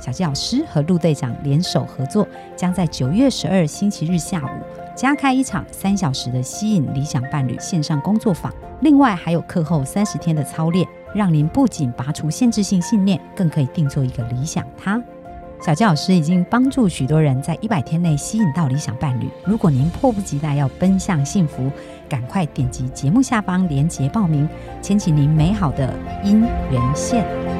小纪老师和陆队长联手合作，将在九月十二星期日下午加开一场三小时的吸引理想伴侣线上工作坊。另外还有课后三十天的操练，让您不仅拔除限制性信念，更可以定做一个理想他。小纪老师已经帮助许多人在一百天内吸引到理想伴侣。如果您迫不及待要奔向幸福，赶快点击节目下方链接报名，牵起您美好的姻缘线。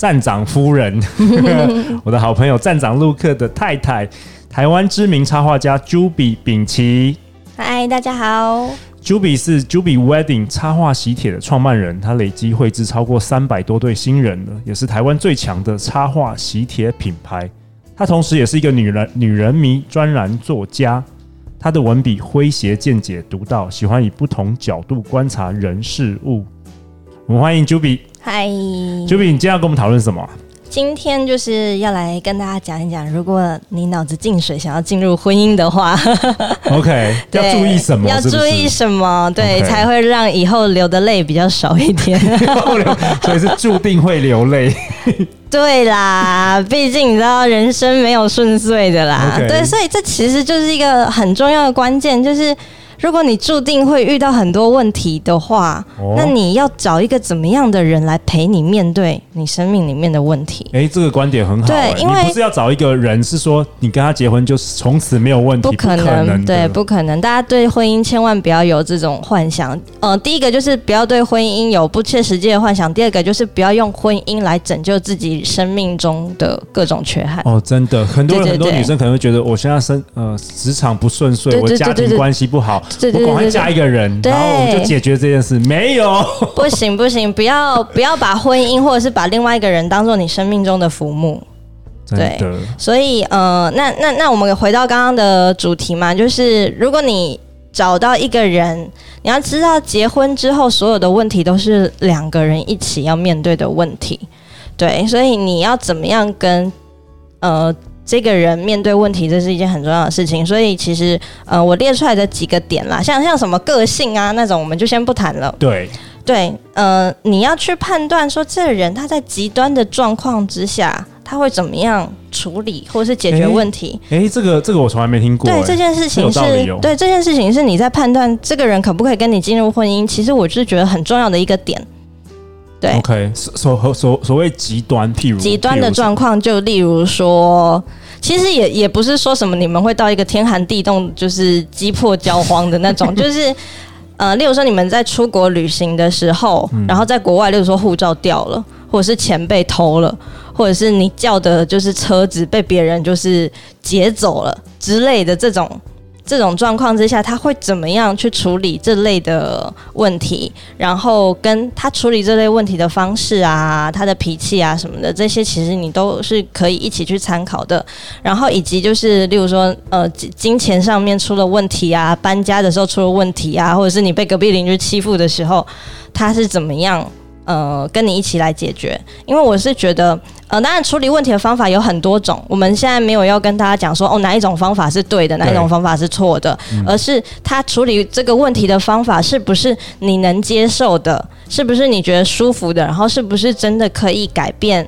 站长夫人，我的好朋友站长陆克的太太，台湾知名插画家 Juby 秉琦。嗨，大家好。Juby 是 Juby Wedding 插画喜帖的创办人，他累积绘制超过三百多对新人了，也是台湾最强的插画喜帖品牌。他同时也是一个女人女人迷专栏作家，他的文笔诙谐、见解独到，喜欢以不同角度观察人事物。我们欢迎 Juby。嗨，Juby，你今天要跟我们讨论什么？今天就是要来跟大家讲一讲，如果你脑子进水，想要进入婚姻的话，OK，要注意什么？要注意什么？对，okay. 才会让以后流的泪比较少一点。所以是注定会流泪。对啦，毕竟你知道人生没有顺遂的啦。Okay. 对，所以这其实就是一个很重要的关键，就是。如果你注定会遇到很多问题的话，哦，那你要找一个怎么样的人来陪你面对你生命里面的问题？哎，这个观点很好。对，因为不是要找一个人，是说你跟他结婚就是从此没有问题？不可能，可能，对，不可能。大家对婚姻千万不要有这种幻想。呃，第一个就是不要对婚姻有不切实际的幻想；第二个就是不要用婚姻来拯救自己生命中的各种缺憾。哦，真的，很多人很多女生可能会觉得，我现在生呃职场不顺遂，我家庭关系不好。对对对，我赶快嫁一个人，然后我们就解决这件事。没有，不行不行，不要不要把婚姻或者是把另外一个人当做你生命中的浮木。对，所以呃，那那那我们回到刚刚的主题嘛，就是如果你找到一个人，你要知道结婚之后所有的问题都是两个人一起要面对的问题。对，所以你要怎么样跟呃。这个人面对问题，这是一件很重要的事情。所以其实，呃，我列出来的几个点啦，像像什么个性啊那种，我们就先不谈了。对对，呃，你要去判断说，这个人他在极端的状况之下，他会怎么样处理或是解决问题？哎，这个这个我从来没听过。对，这件事情是，哦、对这件事情是你在判断这个人可不可以跟你进入婚姻。其实我是觉得很重要的一个点。对，OK，所所所所谓极端，譬如极端的状况，就例如说。其实也也不是说什么你们会到一个天寒地冻，就是击破交荒的那种，就是呃，例如说你们在出国旅行的时候，然后在国外，例如说护照掉了，或者是钱被偷了，或者是你叫的就是车子被别人就是劫走了之类的这种。这种状况之下，他会怎么样去处理这类的问题？然后跟他处理这类问题的方式啊，他的脾气啊什么的，这些其实你都是可以一起去参考的。然后以及就是，例如说，呃，金钱上面出了问题啊，搬家的时候出了问题啊，或者是你被隔壁邻居欺负的时候，他是怎么样？呃，跟你一起来解决，因为我是觉得，呃，当然处理问题的方法有很多种，我们现在没有要跟大家讲说，哦，哪一种方法是对的，哪一种方法是错的，而是他处理这个问题的方法是不是你能接受的，是不是你觉得舒服的，然后是不是真的可以改变，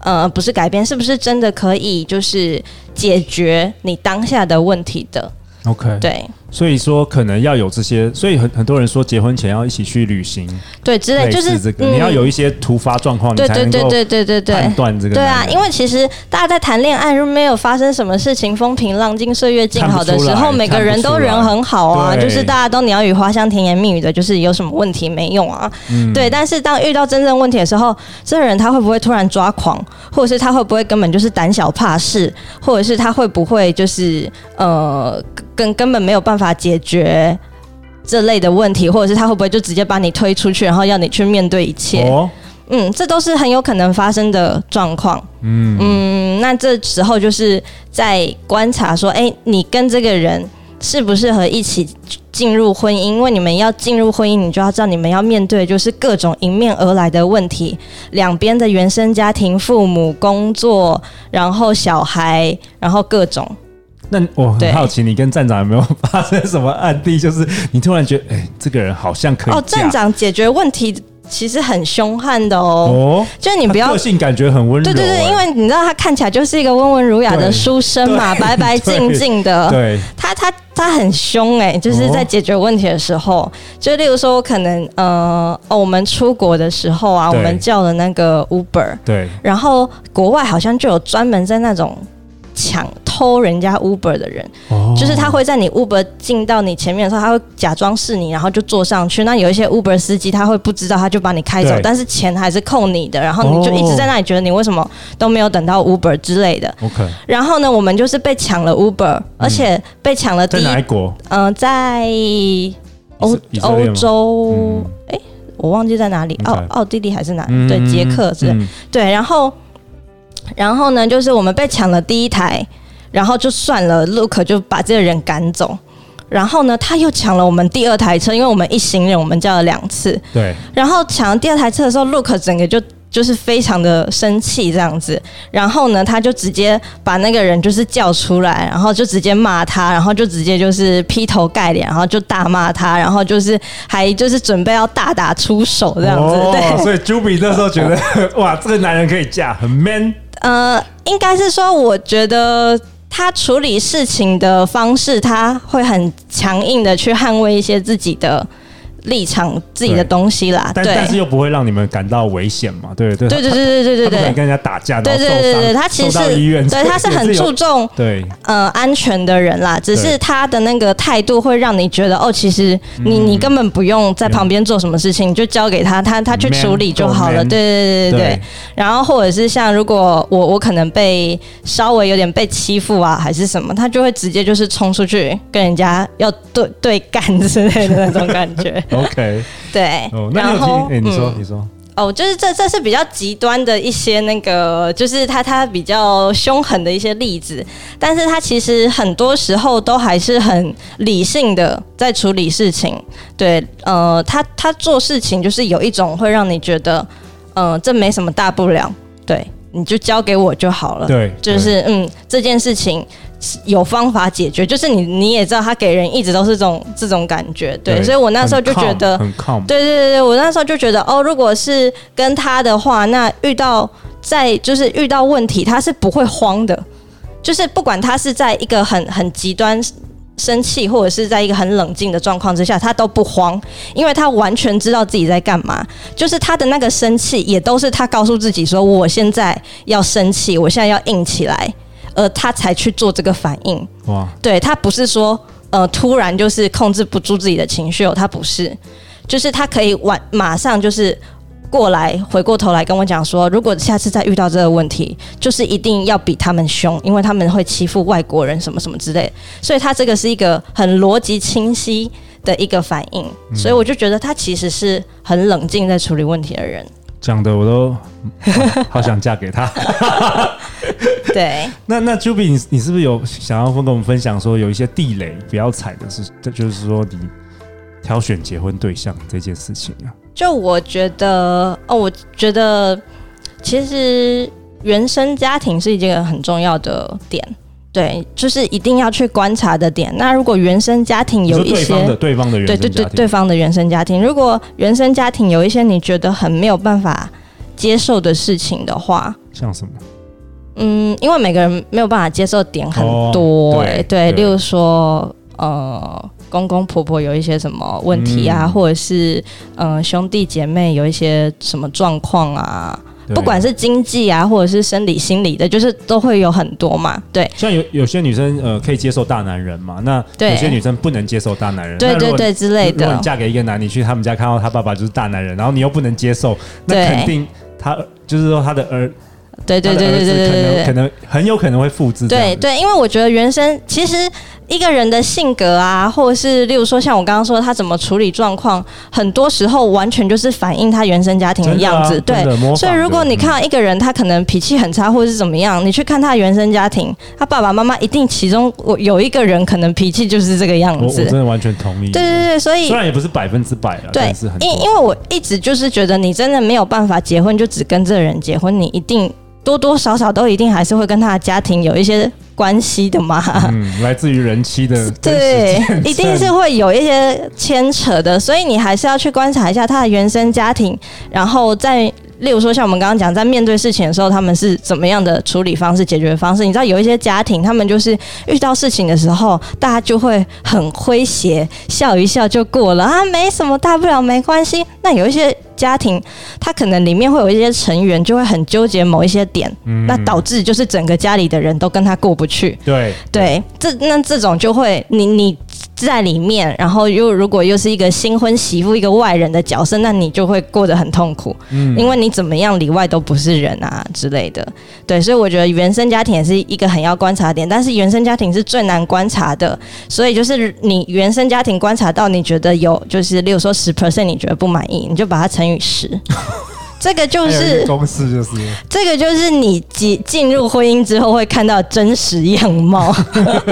呃，不是改变，是不是真的可以就是解决你当下的问题的？OK，对。所以说可能要有这些，所以很很多人说结婚前要一起去旅行，对，之类就是这个、嗯、你要有一些突发状况，对对对对对对对，判断这个。对啊，因为其实大家在谈恋爱，如果没有发生什么事情，风平浪静、岁月静好的时候，每个人都人很好啊，就是大家都鸟语花香、甜言蜜语的，就是有什么问题没用啊？嗯、对。但是当遇到真正问题的时候，这个人他会不会突然抓狂，或者是他会不会根本就是胆小怕事，或者是他会不会就是呃根根本没有办法解决。这类的问题，或者是他会不会就直接把你推出去，然后要你去面对一切？哦、嗯，这都是很有可能发生的状况。嗯嗯，那这时候就是在观察说，哎，你跟这个人适不适合一起进入婚姻？因为你们要进入婚姻，你就要知道你们要面对就是各种迎面而来的问题，两边的原生家庭、父母、工作，然后小孩，然后各种。那我很好奇，你跟站长有没有发生什么案例？就是你突然觉得，哎、欸，这个人好像可以哦。站长解决问题其实很凶悍的哦。哦，就是你不要个性感觉很温柔。对对对，因为你知道他看起来就是一个温文儒雅的书生嘛，白白净净的。对，他他他很凶哎、欸，就是在解决问题的时候，哦、就例如说我，可能呃哦，我们出国的时候啊，我们叫了那个 Uber，对，然后国外好像就有专门在那种。抢偷人家 Uber 的人，哦、就是他会在你 Uber 进到你前面的时候，他会假装是你，然后就坐上去。那有一些 Uber 司机他会不知道，他就把你开走，但是钱还是扣你的。然后你就一直在那里觉得你为什么都没有等到 Uber 之类的。OK。然后呢，我们就是被抢了 Uber，而且被抢了第一。在哪一国？嗯、呃，在欧欧洲，哎、嗯欸，我忘记在哪里，奥奥地利还是哪？嗯、对，捷克是。嗯、对，然后。然后呢，就是我们被抢了第一台，然后就算了，Look 就把这个人赶走。然后呢，他又抢了我们第二台车，因为我们一行人，我们叫了两次。对。然后抢了第二台车的时候，Look 整个就。就是非常的生气这样子，然后呢，他就直接把那个人就是叫出来，然后就直接骂他，然后就直接就是劈头盖脸，然后就大骂他，然后就是还就是准备要大打出手这样子。哦、对，所以 Juby 那时候觉得哇，这个男人可以嫁，很 man。呃，应该是说，我觉得他处理事情的方式，他会很强硬的去捍卫一些自己的。立场自己的东西啦，但但是又不会让你们感到危险嘛？对对对对对对对对对，跟人家打架，对对对对，他其实是对他是很注重对。呃安全的人啦，只是他的那个态度会让你觉得哦，其实你你根本不用在旁边做什么事情，你就交给他，他他去处理就好了。对对对对。对，然后或者是像如果我我可能被稍微有点被欺负啊，还是什么，他就会直接就是冲出去跟人家要对对干之类的那种感觉。OK，对，哦、然后、欸、你说，嗯、你说，哦，就是这这是比较极端的一些那个，就是他他比较凶狠的一些例子，但是他其实很多时候都还是很理性的在处理事情，对，呃，他他做事情就是有一种会让你觉得，嗯、呃，这没什么大不了，对，你就交给我就好了，对，就是嗯，这件事情。有方法解决，就是你你也知道，他给人一直都是这种这种感觉，对，对，所以我那时候就觉得，很靠，对对对对，我那时候就觉得，哦，如果是跟他的话，那遇到在就是遇到问题，他是不会慌的，就是不管他是在一个很很极端生气，或者是在一个很冷静的状况之下，他都不慌，因为他完全知道自己在干嘛，就是他的那个生气也都是他告诉自己说，我现在要生气，我现在要硬起来。呃，他才去做这个反应。哇，对，他不是说呃突然就是控制不住自己的情绪哦，他不是，就是他可以晚马上就是过来回过头来跟我讲说，如果下次再遇到这个问题，就是一定要比他们凶，因为他们会欺负外国人什么什么之类。所以他这个是一个很逻辑清晰的一个反应，所以我就觉得他其实是很冷静在处理问题的人。讲的我都好，好想嫁给他。对，那那 Juby，你你是不是有想要跟我们分享说有一些地雷不要踩的是，这就是说你挑选结婚对象这件事情啊？就我觉得哦，我觉得其实原生家庭是一件很重要的点。对，就是一定要去观察的点。那如果原生家庭有一些对方的对方的原生家庭，对对对，对方的原生家庭，如果原生家庭有一些你觉得很没有办法接受的事情的话，像什么？嗯，因为每个人没有办法接受点很多，欸，哎，哦，对，例如说，呃，公公婆婆有一些什么问题啊，嗯、或者是嗯、呃、兄弟姐妹有一些什么状况啊。不管是经济啊，或者是生理、心理的，就是都会有很多嘛。对，像有有些女生呃可以接受大男人嘛，那有些女生不能接受大男人，对对对之类的。如果你嫁给一个男，你去他们家看到他爸爸就是大男人，然后你又不能接受，那肯定他就是说他的儿，对对对对对对对，可能很有可能会复制。对对，因为我觉得原生其实。一个人的性格啊，或者是例如说像我刚刚说他怎么处理状况，很多时候完全就是反映他原生家庭的样子。对，所以如果你看到一个人他可能脾气很差，或者是怎么样，你去看他的原生家庭，他爸爸妈妈一定其中有一个人可能脾气就是这个样子。我，我真的完全同意。对对对，所以虽然也不是百分之百了，对，因因为我一直就是觉得你真的没有办法结婚就只跟这个人结婚，你一定多多少少都一定还是会跟他的家庭有一些。关系的嘛，嗯，来自于人妻的，对，一定是会有一些牵扯的，所以你还是要去观察一下他的原生家庭，然后再例如说像我们刚刚讲，在面对事情的时候，他们是怎么样的处理方式、解决方式？你知道有一些家庭，他们就是遇到事情的时候，大家就会很诙谐，笑一笑就过了啊，没什么大不了，没关系。那有一些。家庭，他可能里面会有一些成员就会很纠结某一些点，嗯、那导致就是整个家里的人都跟他过不去。对对，这那这种就会你你。在里面，然后又如果又是一个新婚媳妇，一个外人的角色，那你就会过得很痛苦，嗯，因为你怎么样里外都不是人啊之类的，对，所以我觉得原生家庭也是一个很要观察点，但是原生家庭是最难观察的，所以就是你原生家庭观察到你觉得有，就是例如说十 percent 你觉得不满意，你就把它乘以十。这个就是公式，就是这个就是你进进入婚姻之后会看到真实样貌，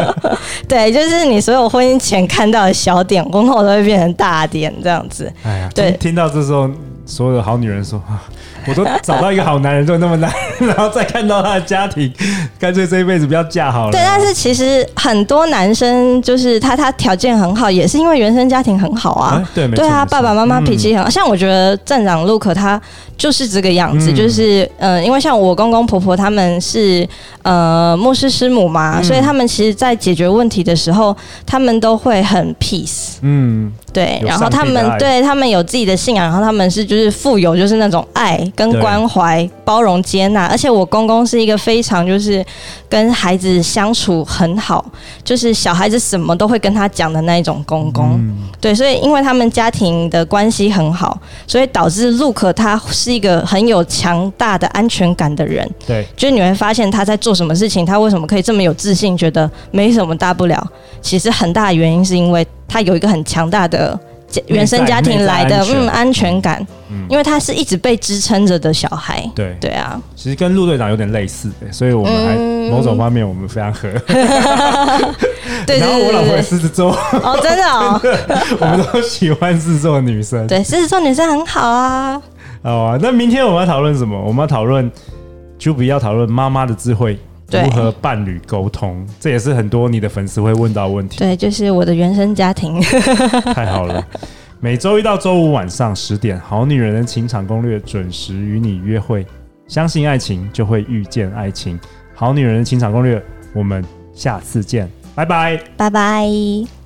对，就是你所有婚姻前看到的小点，婚后都会变成大点，这样子。哎呀，对，听到这时候，所有的好女人说啊。我都找到一个好男人，就那么难，然后再看到他的家庭，干脆这一辈子不要嫁好了。对，但是其实很多男生就是他，他条件很好，也是因为原生家庭很好啊。对，对啊，爸爸妈妈脾气很好，嗯、像我觉得站长 Luke 他就是这个样子，嗯、就是嗯、呃，因为像我公公婆婆他们是呃牧师师母嘛，嗯、所以他们其实在解决问题的时候，他们都会很 peace。嗯。对，然后他们对他们有自己的信仰，然后他们是就是富有就是那种爱跟关怀、包容、接纳，而且我公公是一个非常就是跟孩子相处很好，就是小孩子什么都会跟他讲的那一种公公。嗯、对，所以因为他们家庭的关系很好，所以导致 Luke 他是一个很有强大的安全感的人。对，就是你会发现他在做什么事情，他为什么可以这么有自信，觉得没什么大不了。其实很大的原因是因为。他有一个很强大的原生家庭来的嗯安全感，嗯，因为他是一直被支撑着的小孩，对。对啊，其实跟陆队长有点类似，所以我们还某种方面我们非常合。对，然后我老婆狮子座。哦，真的哦，我们都喜欢狮子座的女生，对，狮子座女生很好啊。好啊，那明天我们要讨论什么？我们要讨论，Juby 要讨论妈妈的智慧。如何伴侣沟通？这也是很多你的粉丝会问到的问题。对，就是我的原生家庭。太好了，每周一到周五晚上十点，《好女人的情场攻略》准时与你约会。相信爱情，就会遇见爱情。《好女人的情场攻略》，我们下次见，拜拜，拜拜。